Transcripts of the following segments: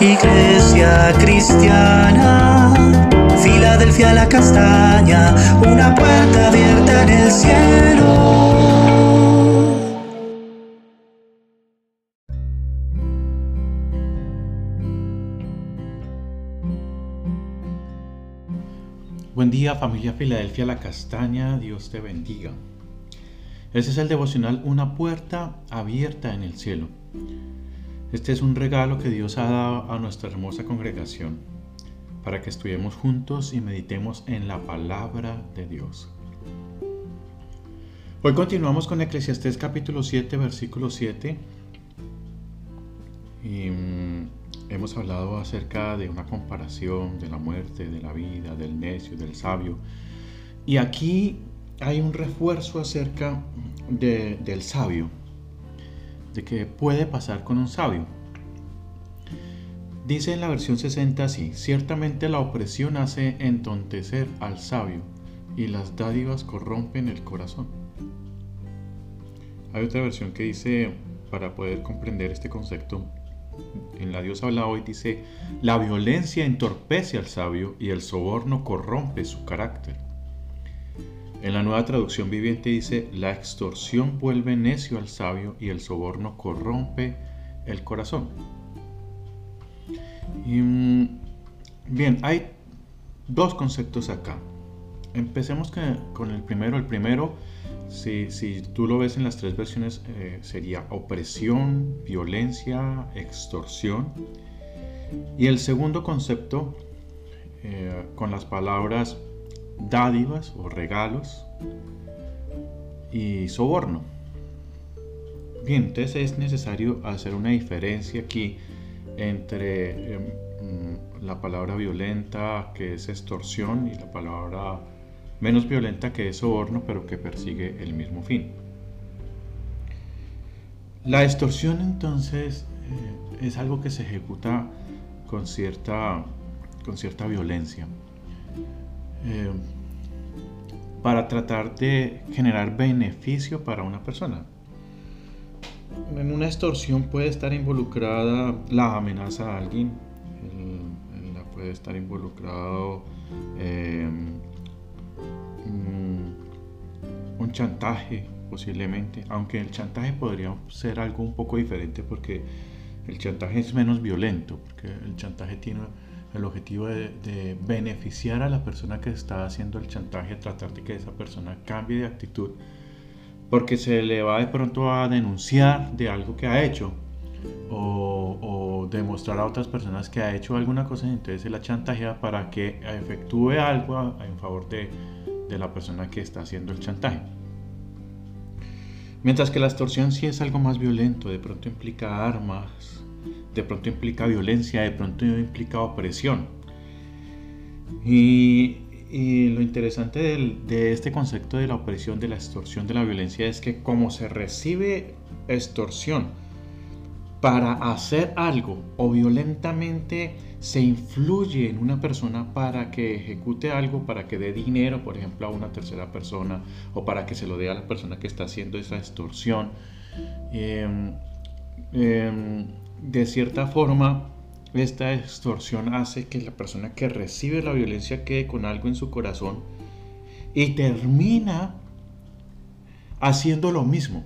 Iglesia cristiana, Filadelfia la castaña, una puerta abierta en el cielo. Buen día familia Filadelfia La Castaña, Dios te bendiga. Este es el devocional Una puerta abierta en el cielo. Este es un regalo que Dios ha dado a nuestra hermosa congregación para que estudiemos juntos y meditemos en la palabra de Dios. Hoy continuamos con Eclesiastés capítulo 7, versículo 7. Y mm, hemos hablado acerca de una comparación de la muerte, de la vida, del necio, del sabio. Y aquí hay un refuerzo acerca del sabio, de que puede pasar con un sabio. Dice en la versión 60 así, ciertamente la opresión hace entontecer al sabio y las dádivas corrompen el corazón. Hay otra versión que dice, para poder comprender este concepto, en la Dios habla hoy, dice, la violencia entorpece al sabio y el soborno corrompe su carácter. En la nueva traducción viviente dice, la extorsión vuelve necio al sabio y el soborno corrompe el corazón. Mm, bien, hay dos conceptos acá. Empecemos con el primero. El primero, si, tú lo ves en las tres versiones, eh, sería opresión, violencia, extorsión. Y el segundo concepto, eh, con las palabras dádivas o regalos y soborno. Bien, entonces es necesario hacer una diferencia aquí entre em, mm, la palabra violenta que es extorsión y la palabra menos violenta que es soborno pero que persigue el mismo fin. La extorsión entonces eh, es algo que se ejecuta con cierta, con cierta violencia. Eh, para tratar de generar beneficio para una persona. En una extorsión puede estar involucrada la amenaza a alguien, puede estar involucrado em, un chantaje posiblemente, aunque el chantaje podría ser algo un poco diferente porque el chantaje es menos violento, porque el chantaje tiene el objetivo de, beneficiar a la persona que está haciendo el chantaje, tratar de que esa persona cambie de actitud, porque se le va de pronto a denunciar de algo que ha hecho o, demostrar a otras personas que ha hecho alguna cosa, entonces se la chantajea para que efectúe algo en favor de, de la persona que está haciendo el chantaje. Mientras que la extorsión sí es algo más violento, de pronto implica armas, de pronto implica violencia, de pronto implica opresión. Y, lo interesante de este concepto de la opresión, de la extorsión, de la violencia es que como se recibe extorsión para hacer algo o violentamente se influye en una persona para que ejecute algo, para que dé dinero, por ejemplo, a una tercera persona o para que se lo dé a la persona que está haciendo esa extorsión. Em, em, de cierta forma, esta extorsión hace que la persona que recibe la violencia quede con algo en su corazón y termina haciendo lo mismo,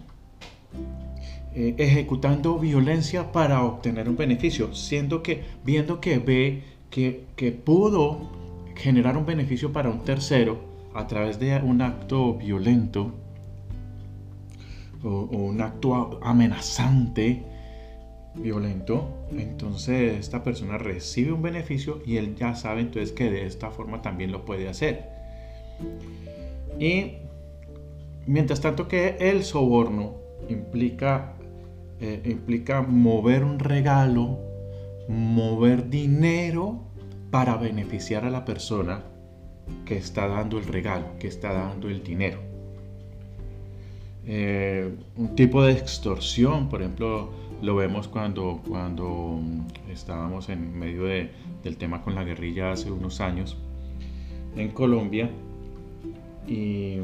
eh, ejecutando violencia para obtener un beneficio, siendo que, viendo que ve que, pudo generar un beneficio para un tercero a través de un acto violento o un acto amenazante, violento, entonces esta persona recibe un beneficio y él ya sabe entonces que de esta forma también lo puede hacer. Y mientras tanto que el soborno implica, eh, implica mover un regalo, mover dinero para beneficiar a la persona que está dando el regalo, que está dando el dinero. Eh, un tipo de extorsión, por ejemplo, lo vemos cuando, cuando estábamos en medio de, del tema con la guerrilla hace unos años en Colombia y,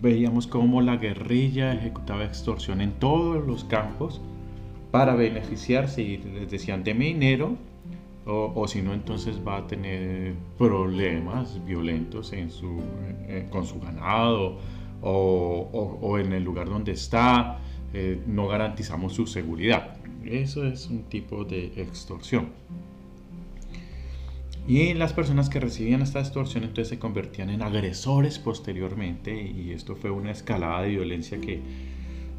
veíamos cómo la guerrilla ejecutaba extorsión en todos los campos para beneficiarse y les decían deme dinero o, si no entonces va a tener problemas violentos en su, eh, con su ganado o, en el lugar donde está, eh, no garantizamos su seguridad. Eso es un tipo de extorsión. Y las personas que recibían esta extorsión entonces se convertían en agresores posteriormente y esto fue una escalada de violencia que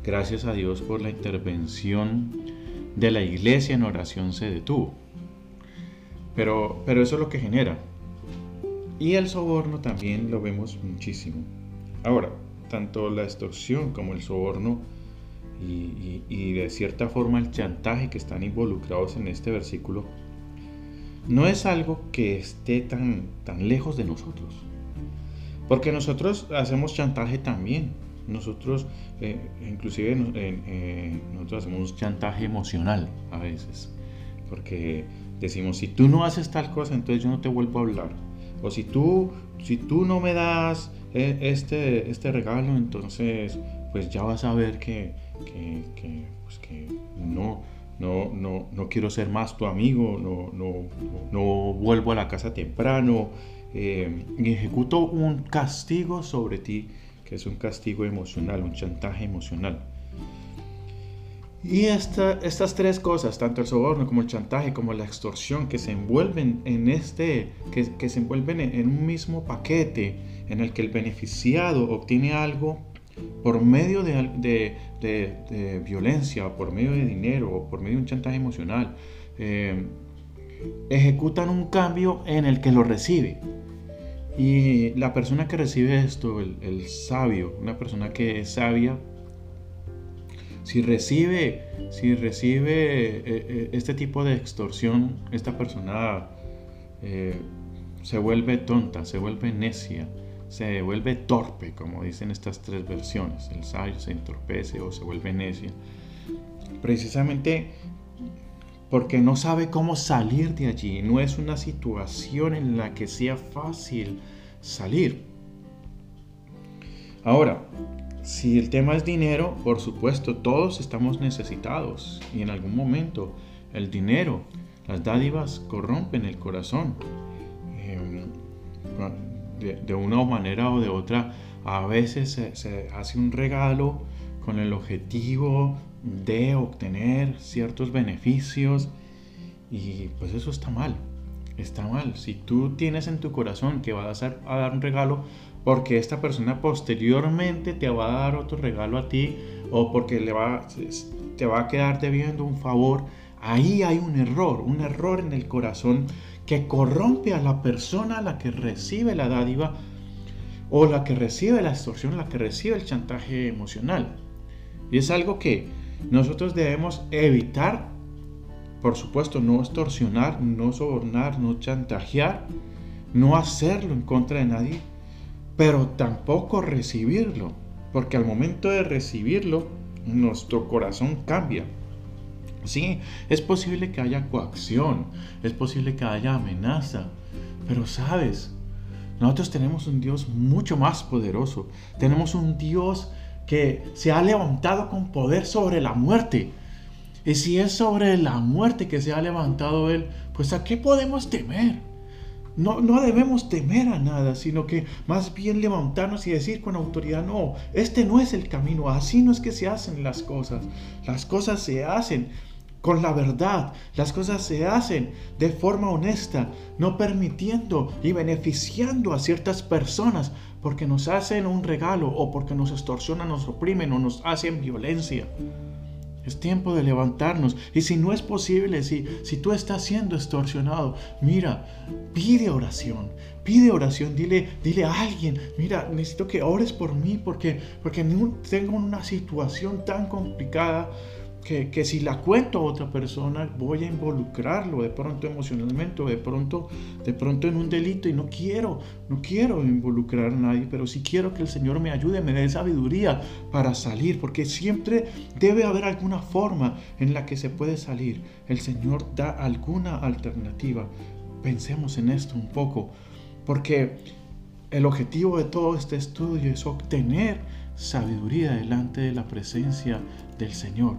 gracias a Dios por la intervención de la iglesia en oración se detuvo. Pero, pero eso es lo que genera. Y el soborno también lo vemos muchísimo. Ahora, tanto la extorsión como el soborno y, de cierta forma el chantaje que están involucrados en este versículo, no es algo que esté tan, tan lejos de nosotros. Porque nosotros hacemos chantaje también. Nosotros, eh, inclusive, eh, nosotros hacemos chantaje emocional a veces. Porque decimos, si tú no haces tal cosa, entonces yo no te vuelvo a hablar. O si tú, si tú no me das eh, este, este regalo, entonces pues ya vas a ver que, que, pues no, no, no, no quiero ser más tu amigo, no, no, no vuelvo a la casa temprano eh, ejecuto un castigo sobre ti, que es un castigo emocional, un chantaje emocional. Y estas tres cosas, tanto el soborno como el chantaje, como la extorsión, que se envuelven en este, que, se envuelven en, un mismo paquete en el que el beneficiado obtiene algo por medio de, violencia, o por medio de dinero, por medio de un chantaje emocional, eh, ejecutan un cambio en el que lo recibe. Y la persona que recibe esto, el sabio, una persona que es sabia, si recibe, si recibe eh, eh, este tipo de extorsión, esta persona eh, se vuelve tonta, se vuelve necia, se vuelve torpe, como dicen estas tres versiones. El sabio se entorpece o se vuelve necia. Precisamente porque no sabe cómo salir de allí. No es una situación en la que sea fácil salir. Ahora, si el tema es dinero, por supuesto, todos estamos necesitados y en algún momento el dinero, las dádivas corrompen el corazón. Em, de, una manera o de otra, a veces se, hace un regalo con el objetivo de obtener ciertos beneficios y pues eso está mal está mal. Si tú tienes en tu corazón que vas a, a, dar un regalo porque esta persona posteriormente te va a dar otro regalo a ti o porque le va, te va a quedar debiendo un favor, ahí hay un error, un error en el corazón que corrompe a la persona a la que recibe la dádiva o la que recibe la extorsión, la que recibe el chantaje emocional. Y es algo que nosotros debemos evitar, por supuesto, no extorsionar, no sobornar, no chantajear, no hacerlo en contra de nadie, pero tampoco recibirlo, porque al momento de recibirlo, nuestro corazón cambia. Sí, es posible que haya coacción, es posible que haya amenaza, pero sabes, nosotros tenemos un Dios mucho más poderoso, tenemos un Dios que se ha levantado con poder sobre la muerte. Y si es sobre la muerte que se ha levantado Él, pues ¿a qué podemos temer? No, no debemos temer a nada, sino que más bien levantarnos y decir con autoridad, no, este no es el camino, así no es que se hacen las cosas. Las cosas se hacen con la verdad, las cosas se hacen de forma honesta, no permitiendo y beneficiando a ciertas personas porque nos hacen un regalo o porque nos extorsionan, nos oprimen o nos hacen violencia. Es tiempo de levantarnos. Y si no es posible, si, si tú estás siendo extorsionado, mira, pide oración. Pide oración, dile, dile a alguien, mira, necesito que ores por mí porque, porque tengo una situación tan complicada que, si la cuento a otra persona voy a involucrarlo de pronto emocionalmente o de pronto, de pronto en un delito y no quiero, no quiero involucrar a nadie, pero sí quiero que el Señor me ayude, me dé sabiduría para salir, porque siempre debe haber alguna forma en la que se puede salir. El Señor da alguna alternativa. Pensemos en esto un poco, porque el objetivo de todo este estudio es obtener sabiduría delante de la presencia del Señor.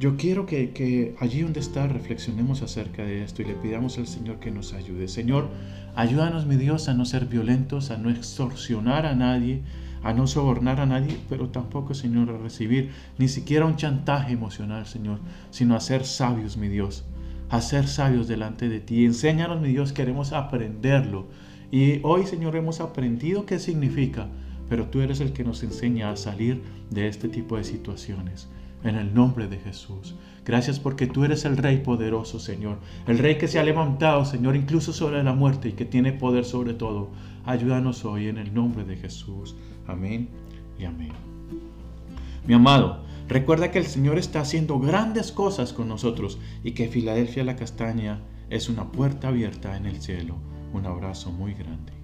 Yo quiero que, allí donde está reflexionemos acerca de esto y le pidamos al Señor que nos ayude. Señor, ayúdanos, mi Dios, a no ser violentos, a no extorsionar a nadie, a no sobornar a nadie, pero tampoco, Señor, a recibir ni siquiera un chantaje emocional, Señor, sino a ser sabios, mi Dios, a ser sabios delante de ti. Enséñanos, mi Dios, queremos aprenderlo. Y hoy, Señor, hemos aprendido qué significa, pero tú eres el que nos enseña a salir de este tipo de situaciones. En el nombre de Jesús. Gracias porque tú eres el Rey poderoso, Señor. El Rey que se ha levantado, Señor, incluso sobre la muerte y que tiene poder sobre todo. Ayúdanos hoy en el nombre de Jesús. Amén y amén. Mi amado, recuerda que el Señor está haciendo grandes cosas con nosotros y que Filadelfia la Castaña es una puerta abierta en el cielo. Un abrazo muy grande.